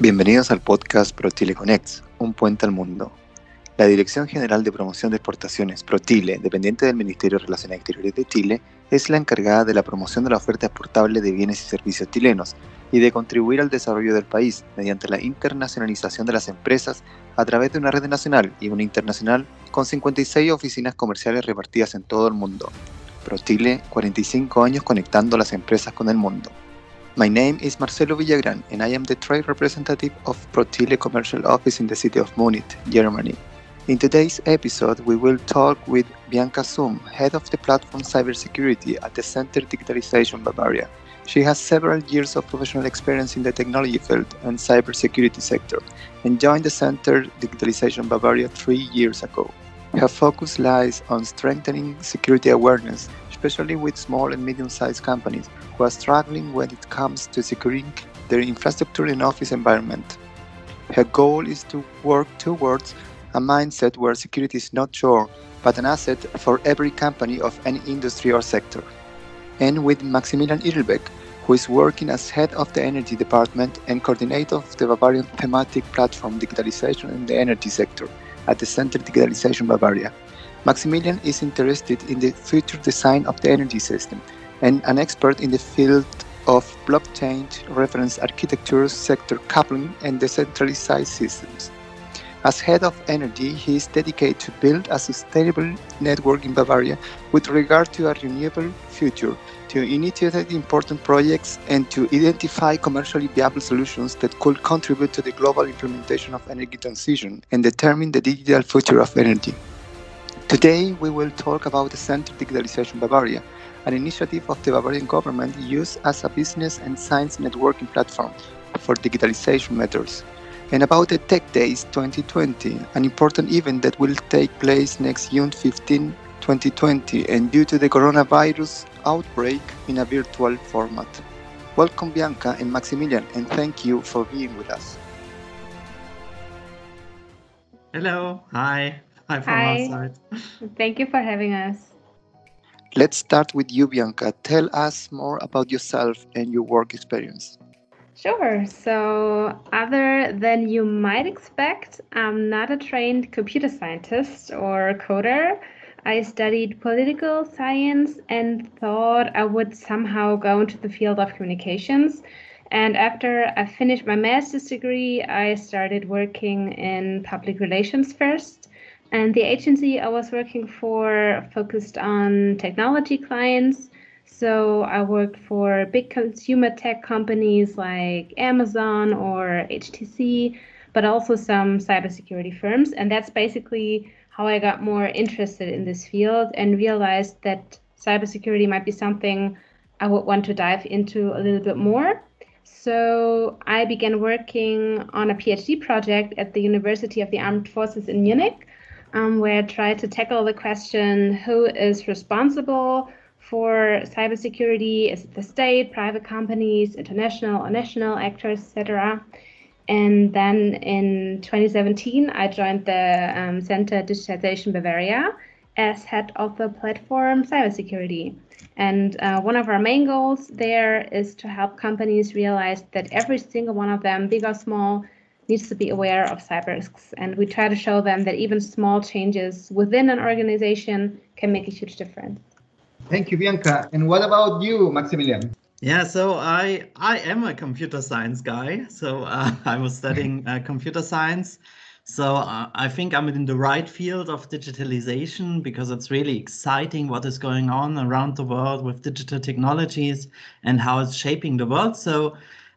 Bienvenidos al podcast ProTile Connects, un puente al mundo. La Dirección General de Promoción de Exportaciones, ProTile, dependiente del Ministerio de Relaciones Exteriores de Chile, es la encargada de la promoción de la oferta exportable de bienes y servicios chilenos y de contribuir al desarrollo del país mediante la internacionalización de las empresas a través de una red nacional y una internacional con 56 oficinas comerciales repartidas en todo el mundo. ProTile, 45 años conectando las empresas con el mundo. My name is Marcelo Villagrán and I am the trade representative of ProChile Commercial Office in the city of Munich, Germany. In today's episode, we will talk with Bianca Sum, head of the platform cybersecurity at the Center Digitalization Bavaria. She has several years of professional experience in the technology field and cybersecurity sector and joined the Center Digitalization Bavaria three years ago. Her focus lies on strengthening security awareness, especially with small and medium sized companies who are struggling when it comes to securing their infrastructure and office environment. Her goal is to work towards a mindset where security is not sure, but an asset for every company of any industry or sector. And with Maximilian Irlbeck, who is working as head of the energy department and coordinator of the Bavarian thematic platform digitalization in the energy sector at the Center Digitalization Bavaria. Maximilian is interested in the future design of the energy system and an expert in the field of blockchain reference architecture, sector coupling, and decentralized systems. As head of energy, he is dedicated to build a sustainable network in Bavaria with regard to a renewable future, to initiate important projects, and to identify commercially viable solutions that could contribute to the global implementation of energy transition and determine the digital future of energy. Today, we will talk about the Center Digitalization Bavaria, an initiative of the Bavarian government used as a business and science networking platform for digitalization matters and about the Tech Days 2020, an important event that will take place next June 15, 2020, and due to the coronavirus outbreak in a virtual format. Welcome, Bianca and Maximilian, and thank you for being with us. Hello, hi, hi from Hi. our side. Thank you for having us. Let's start with you, Bianca. Tell us more about yourself and your work experience. Sure. So, other than you might expect, I'm not a trained computer scientist or coder. I studied political science and thought I would somehow go into the field of communications. And after I finished my master's degree, I started working in public relations first. And the agency I was working for focused on technology clients. So I worked for big consumer tech companies like Amazon or HTC, but also some cybersecurity firms. And that's basically how I got more interested in this field and realized that cybersecurity might be something I would want to dive into a little bit more. So I began working on a PhD project at the University of the Armed Forces in Munich, um, where I tried to tackle the question who is responsible for cybersecurity? Is it the state, private companies, international or national actors, etc.? And then in 2017, I joined the um, Center Digitization Bavaria as head of the platform cybersecurity. And uh, one of our main goals there is to help companies realize that every single one of them, big or small, needs to be aware of cyber risks. And we try to show them that even small changes within an organization can make a huge difference. Thank you, Bianca. And what about you, Maximilian? Yeah, so I I am a computer science guy. So uh, I was studying uh, computer science. So uh, I think I'm in the right field of digitalization because it's really exciting what is going on around the world with digital technologies and how it's shaping the world. So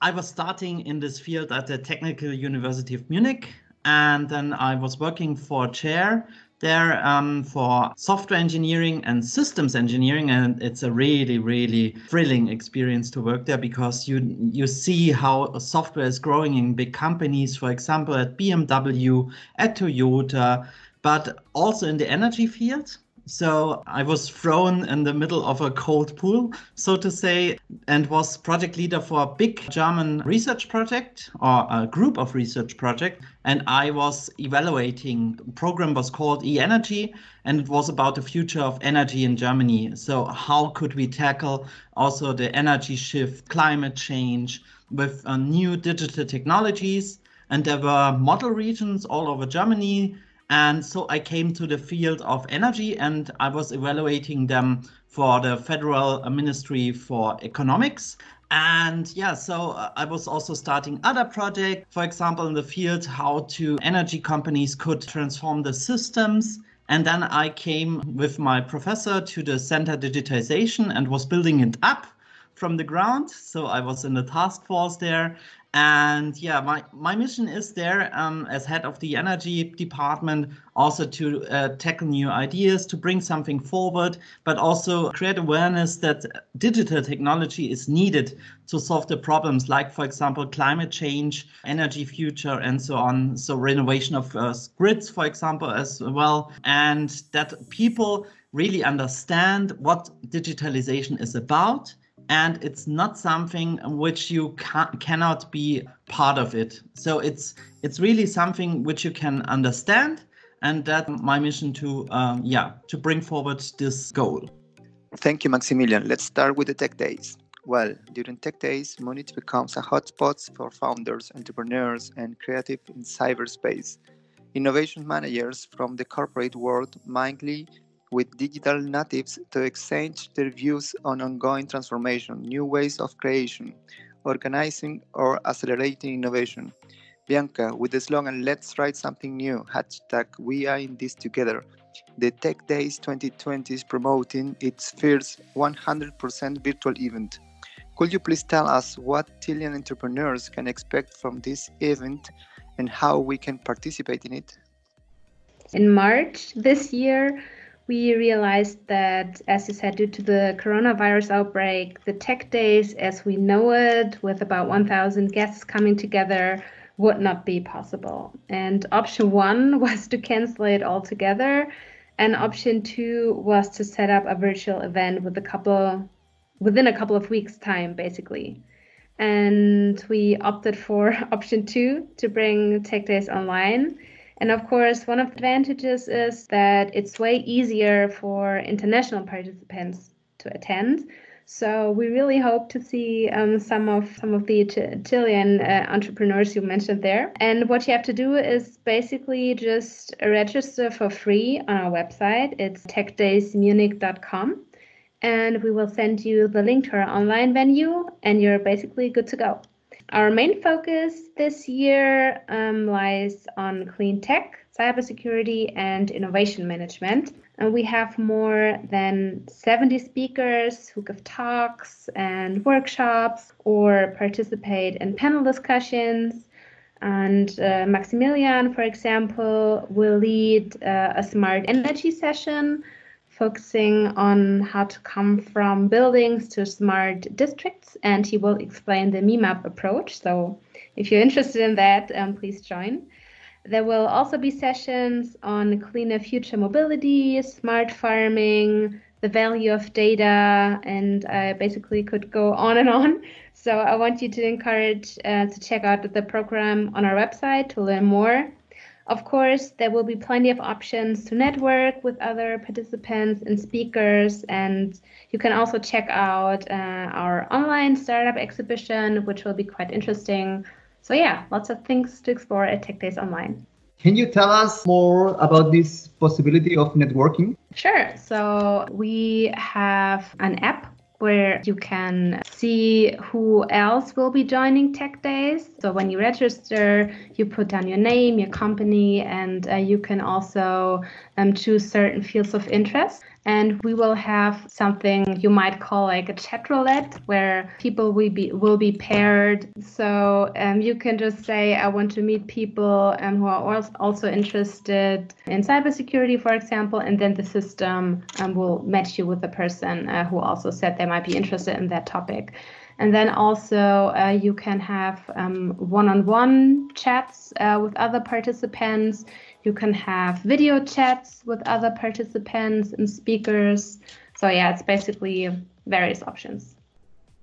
I was starting in this field at the Technical University of Munich, and then I was working for chair there um, for software engineering and systems engineering, and it's a really, really thrilling experience to work there because you you see how software is growing in big companies, for example, at BMW, at Toyota, but also in the energy field. So I was thrown in the middle of a cold pool, so to say, and was project leader for a big German research project or a group of research project. And I was evaluating, program was called e-energy, and it was about the future of energy in Germany. So how could we tackle also the energy shift, climate change with uh, new digital technologies? And there were model regions all over Germany and so I came to the field of energy and I was evaluating them for the Federal Ministry for Economics. And yeah, so uh, I was also starting other projects, for example, in the field how to energy companies could transform the systems. And then I came with my professor to the Center Digitization and was building it up from the ground. So I was in the task force there and yeah, my, my mission is there um, as head of the energy department also to uh, tackle new ideas, to bring something forward, but also create awareness that digital technology is needed to solve the problems like, for example, climate change, energy future, and so on. So renovation of uh, grids, for example, as well, and that people really understand what digitalization is about and it's not something which you can, cannot be part of it. So it's it's really something which you can understand and that my mission to um, yeah to bring forward this goal. Thank you maximilian. Let's start with the tech days. Well during tech days munich becomes a hotspot for founders entrepreneurs and creative in cyberspace. Innovation managers from the corporate world mainly with digital natives to exchange their views on ongoing transformation, new ways of creation, organizing or accelerating innovation. Bianca, with the slogan Let's Write Something New, hashtag We Are in This Together, the Tech Days 2020 is promoting its first 100% virtual event. Could you please tell us what Chilean entrepreneurs can expect from this event and how we can participate in it? In March this year, we realized that, as you said, due to the coronavirus outbreak, the tech days as we know it, with about 1,000 guests coming together, would not be possible. And option one was to cancel it altogether. And option two was to set up a virtual event with a couple within a couple of weeks' time, basically. And we opted for option two to bring tech days online and of course, one of the advantages is that it's way easier for international participants to attend. So we really hope to see um, some of some of the Chilean uh, entrepreneurs you mentioned there. And what you have to do is basically just register for free on our website. It's techdaysmunich.com, and we will send you the link to our online venue, and you're basically good to go. Our main focus this year um, lies on clean tech, cybersecurity, and innovation management. And we have more than 70 speakers who give talks and workshops or participate in panel discussions. And uh, Maximilian, for example, will lead uh, a smart energy session focusing on how to come from buildings to smart districts, and he will explain the MEMAP approach. So if you're interested in that, um, please join. There will also be sessions on cleaner future mobility, smart farming, the value of data, and I basically could go on and on. So I want you to encourage uh, to check out the program on our website to learn more. Of course, there will be plenty of options to network with other participants and speakers, and you can also check out uh, our online startup exhibition, which will be quite interesting. So, yeah, lots of things to explore at Tech Days Online. Can you tell us more about this possibility of networking? Sure. So, we have an app where you can see who else will be joining Tech Days. So when you register, you put down your name, your company, and uh, you can also um, choose certain fields of interest and we will have something you might call like a chat roulette where people will be will be paired. So um, you can just say i want to meet people um, who are also interested in cybersecurity for example and then the system um, will match you with a person uh, who also said they might be interested in that topic. And then also uh, you can have um, one-on-one chats uh, with other participants You can have video chats with other participants and speakers. So yeah, it's basically various options.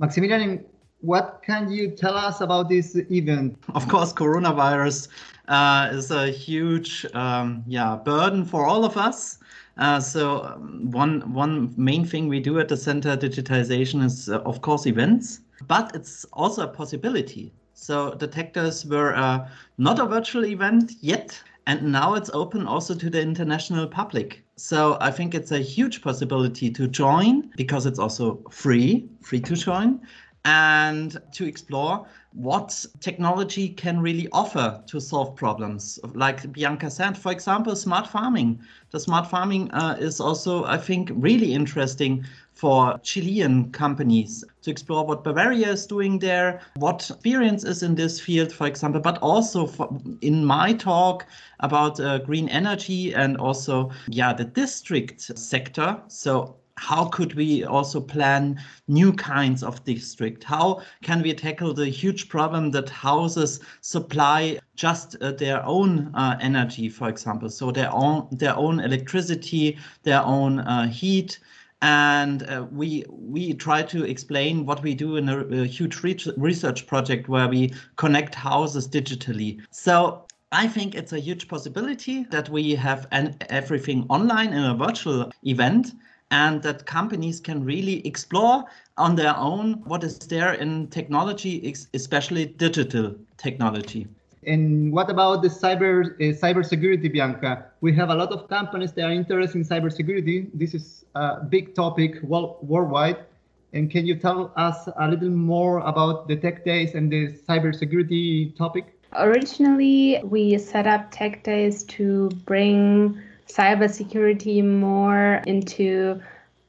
Maximilian, what can you tell us about this event? Of course, coronavirus uh, is a huge um, yeah burden for all of us. Uh, so um, one one main thing we do at the center digitization is uh, of course events, but it's also a possibility. So detectors were uh, not a virtual event yet, and now it's open also to the international public. So I think it's a huge possibility to join because it's also free, free to join and to explore what technology can really offer to solve problems. Like Bianca said, for example, smart farming. The smart farming uh, is also, I think, really interesting for Chilean companies to explore what Bavaria is doing there, what experience is in this field, for example, but also for, in my talk about uh, green energy and also, yeah, the district sector. So how could we also plan new kinds of district? How can we tackle the huge problem that houses supply just uh, their own uh, energy, for example, so their own their own electricity, their own uh, heat, and uh, we we try to explain what we do in a, a huge research project where we connect houses digitally. So I think it's a huge possibility that we have an, everything online in a virtual event and that companies can really explore on their own what is there in technology, especially digital technology. And what about the cyber uh, cybersecurity, Bianca? We have a lot of companies that are interested in cybersecurity. This is a big topic world, worldwide. And can you tell us a little more about the tech days and the cybersecurity topic? Originally, we set up tech days to bring cybersecurity more into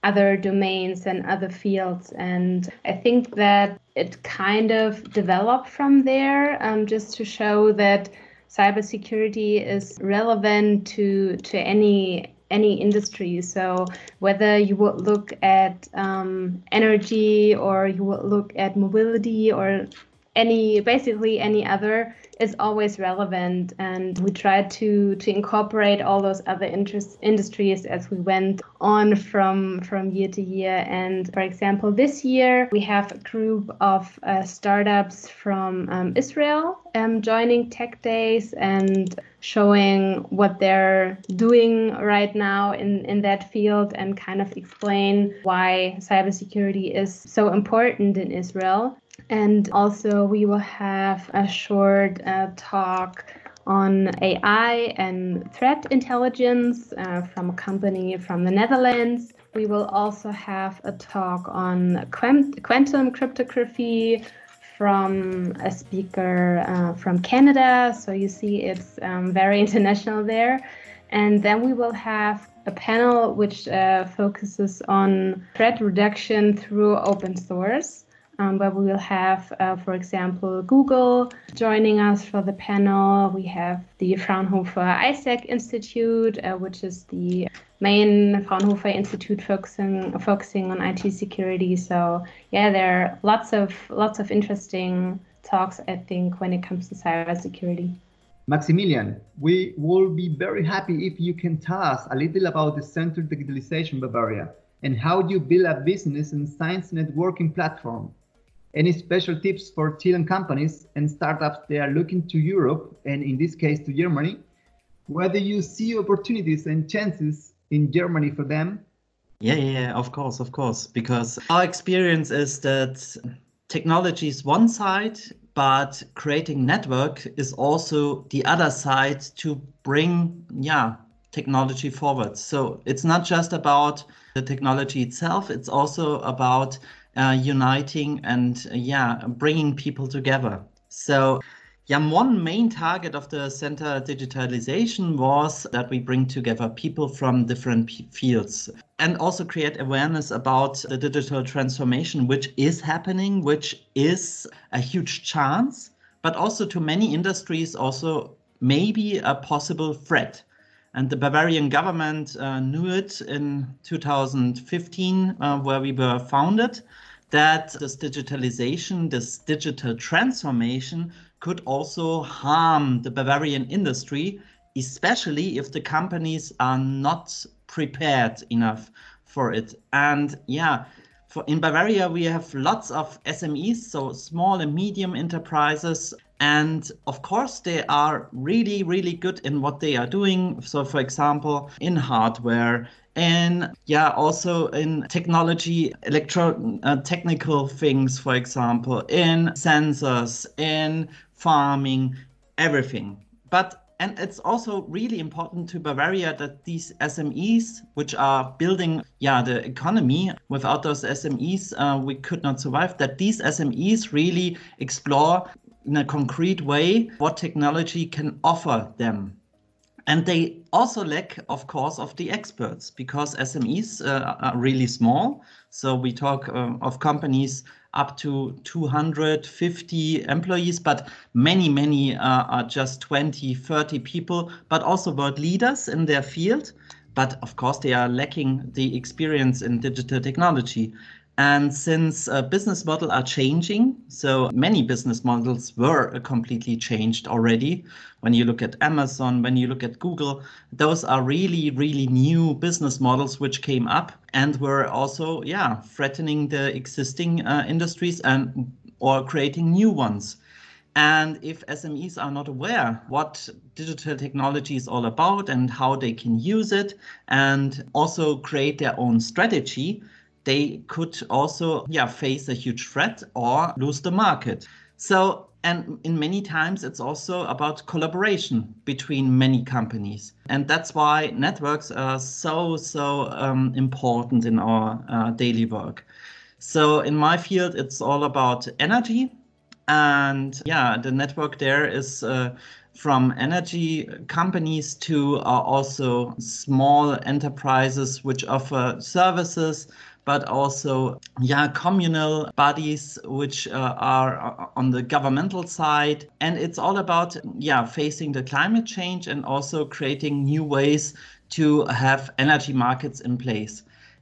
other domains and other fields. And I think that it kind of developed from there um, just to show that cybersecurity is relevant to to any any industry. So whether you would look at um, energy or you would look at mobility or any basically any other is always relevant and we tried to to incorporate all those other interest industries as we went on from from year to year and for example this year we have a group of uh, startups from um, israel um, joining tech days and showing what they're doing right now in, in that field and kind of explain why cybersecurity is so important in Israel. And also, we will have a short uh, talk on AI and threat intelligence uh, from a company from the Netherlands. We will also have a talk on quant- quantum cryptography from a speaker uh, from Canada. So you see, it's um, very international there. And then we will have a panel which uh, focuses on threat reduction through open source um, where we will have, uh, for example, Google joining us for the panel. We have the Fraunhofer AISEC Institute, uh, which is the main Fraunhofer Institute focusing focusing on IT security. So yeah, there are lots of lots of interesting talks. I think when it comes to cybersecurity. Maximilian, we will be very happy if you can tell us a little about the Center Digitalization Bavaria and how do you build a business and science networking platform any special tips for Chilean companies and startups that are looking to Europe and in this case to Germany? Whether you see opportunities and chances in Germany for them? Yeah, yeah, of course, of course. Because our experience is that technology is one side, but creating network is also the other side to bring, yeah, technology forward. So it's not just about the technology itself, it's also about uh, uniting and uh, yeah, bringing people together. So yeah, one main target of the center digitalization was that we bring together people from different fields and also create awareness about the digital transformation, which is happening, which is a huge chance, but also to many industries, also maybe a possible threat. And the Bavarian government uh, knew it in 2015, uh, where we were founded that this digitalization, this digital transformation could also harm the Bavarian industry, especially if the companies are not prepared enough for it. And yeah, for in Bavaria, we have lots of SMEs, so small and medium enterprises. And of course, they are really, really good in what they are doing. So, for example, in hardware, and yeah, also in technology, electro uh, technical things, for example, in sensors, in farming, everything. But and it's also really important to Bavaria that these SMEs, which are building, yeah, the economy. Without those SMEs, uh, we could not survive. That these SMEs really explore in a concrete way what technology can offer them. And they also lack, of course, of the experts because SMEs uh, are really small. So we talk uh, of companies up to 250 employees, but many, many uh, are just 20, 30 people, but also world leaders in their field. But of course, they are lacking the experience in digital technology. And since uh, business models are changing, so many business models were uh, completely changed already. When you look at Amazon, when you look at Google, those are really, really new business models which came up and were also, yeah, threatening the existing uh, industries and or creating new ones. And if SMEs are not aware what digital technology is all about and how they can use it and also create their own strategy, they could also yeah face a huge threat or lose the market. So and in many times it's also about collaboration between many companies. And that's why networks are so so um, important in our uh, daily work. So in my field it's all about energy. And yeah the network there is uh, from energy companies to uh, also small enterprises which offer services but also yeah communal bodies which uh, are uh, on the governmental side. And it's all about yeah facing the climate change and also creating new ways to have energy markets in place.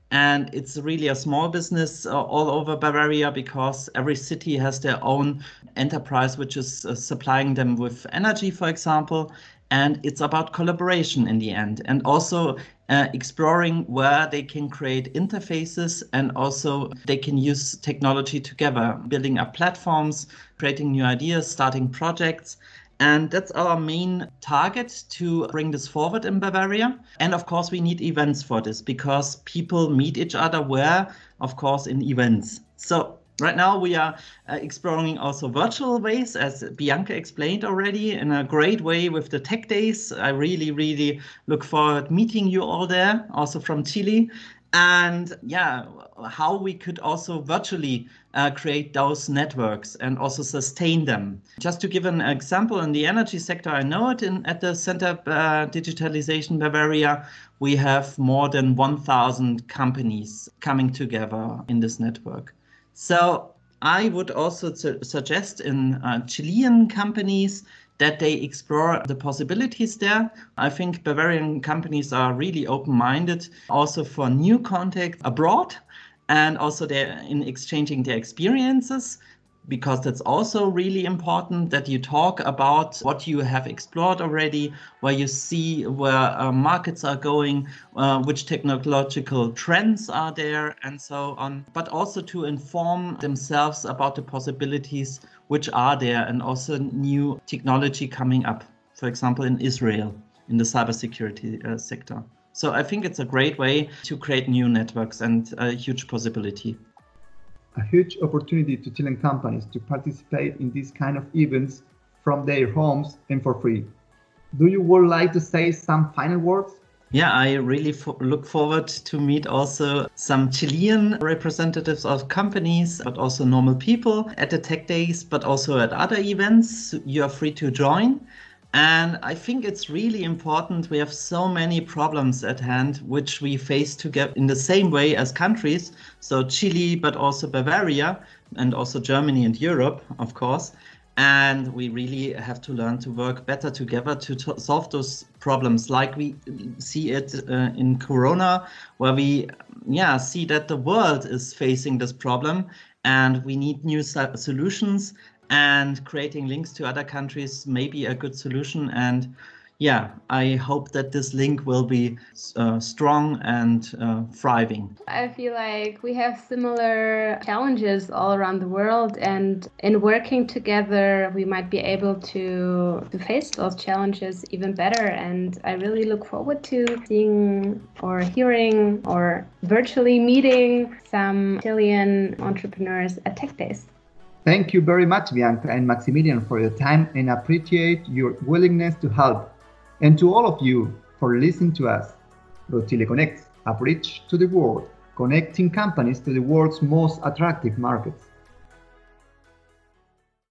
And it's really a small business uh, all over Bavaria because every city has their own enterprise which is uh, supplying them with energy for example. And it's about collaboration in the end. And also uh, exploring where they can create interfaces and also they can use technology together, building up platforms, creating new ideas, starting projects. And that's our main target to bring this forward in Bavaria. And of course, we need events for this because people meet each other where, of course, in events. So Right now, we are uh, exploring also virtual ways, as Bianca explained already, in a great way with the Tech Days. I really, really look forward meeting you all there, also from Chile. And yeah, how we could also virtually uh, create those networks and also sustain them. Just to give an example in the energy sector, I know it in, at the Center uh, Digitalization Bavaria, we have more than 1,000 companies coming together in this network. So I would also su suggest in uh, Chilean companies that they explore the possibilities there. I think Bavarian companies are really open-minded also for new contacts abroad and also in exchanging their experiences because that's also really important that you talk about what you have explored already, where you see where uh, markets are going, uh, which technological trends are there, and so on. But also to inform themselves about the possibilities which are there and also new technology coming up, for example, in Israel in the cybersecurity uh, sector. So I think it's a great way to create new networks and a huge possibility a huge opportunity to Chilean companies to participate in these kind of events from their homes and for free. Do you would like to say some final words? Yeah, I really look forward to meet also some Chilean representatives of companies, but also normal people at the Tech Days, but also at other events. You are free to join. And I think it's really important. We have so many problems at hand, which we face together in the same way as countries. So Chile, but also Bavaria, and also Germany and Europe, of course. And we really have to learn to work better together to solve those problems, like we see it uh, in Corona, where we, yeah, see that the world is facing this problem, and we need new solutions and creating links to other countries may be a good solution. And yeah, I hope that this link will be uh, strong and uh, thriving. I feel like we have similar challenges all around the world, and in working together, we might be able to, to face those challenges even better. And I really look forward to seeing or hearing or virtually meeting some Chilean entrepreneurs at Tech Days. Thank you very much, Bianca and Maximilian, for your time and appreciate your willingness to help and to all of you for listening to us. ProChile Connects, a bridge to the world, connecting companies to the world's most attractive markets.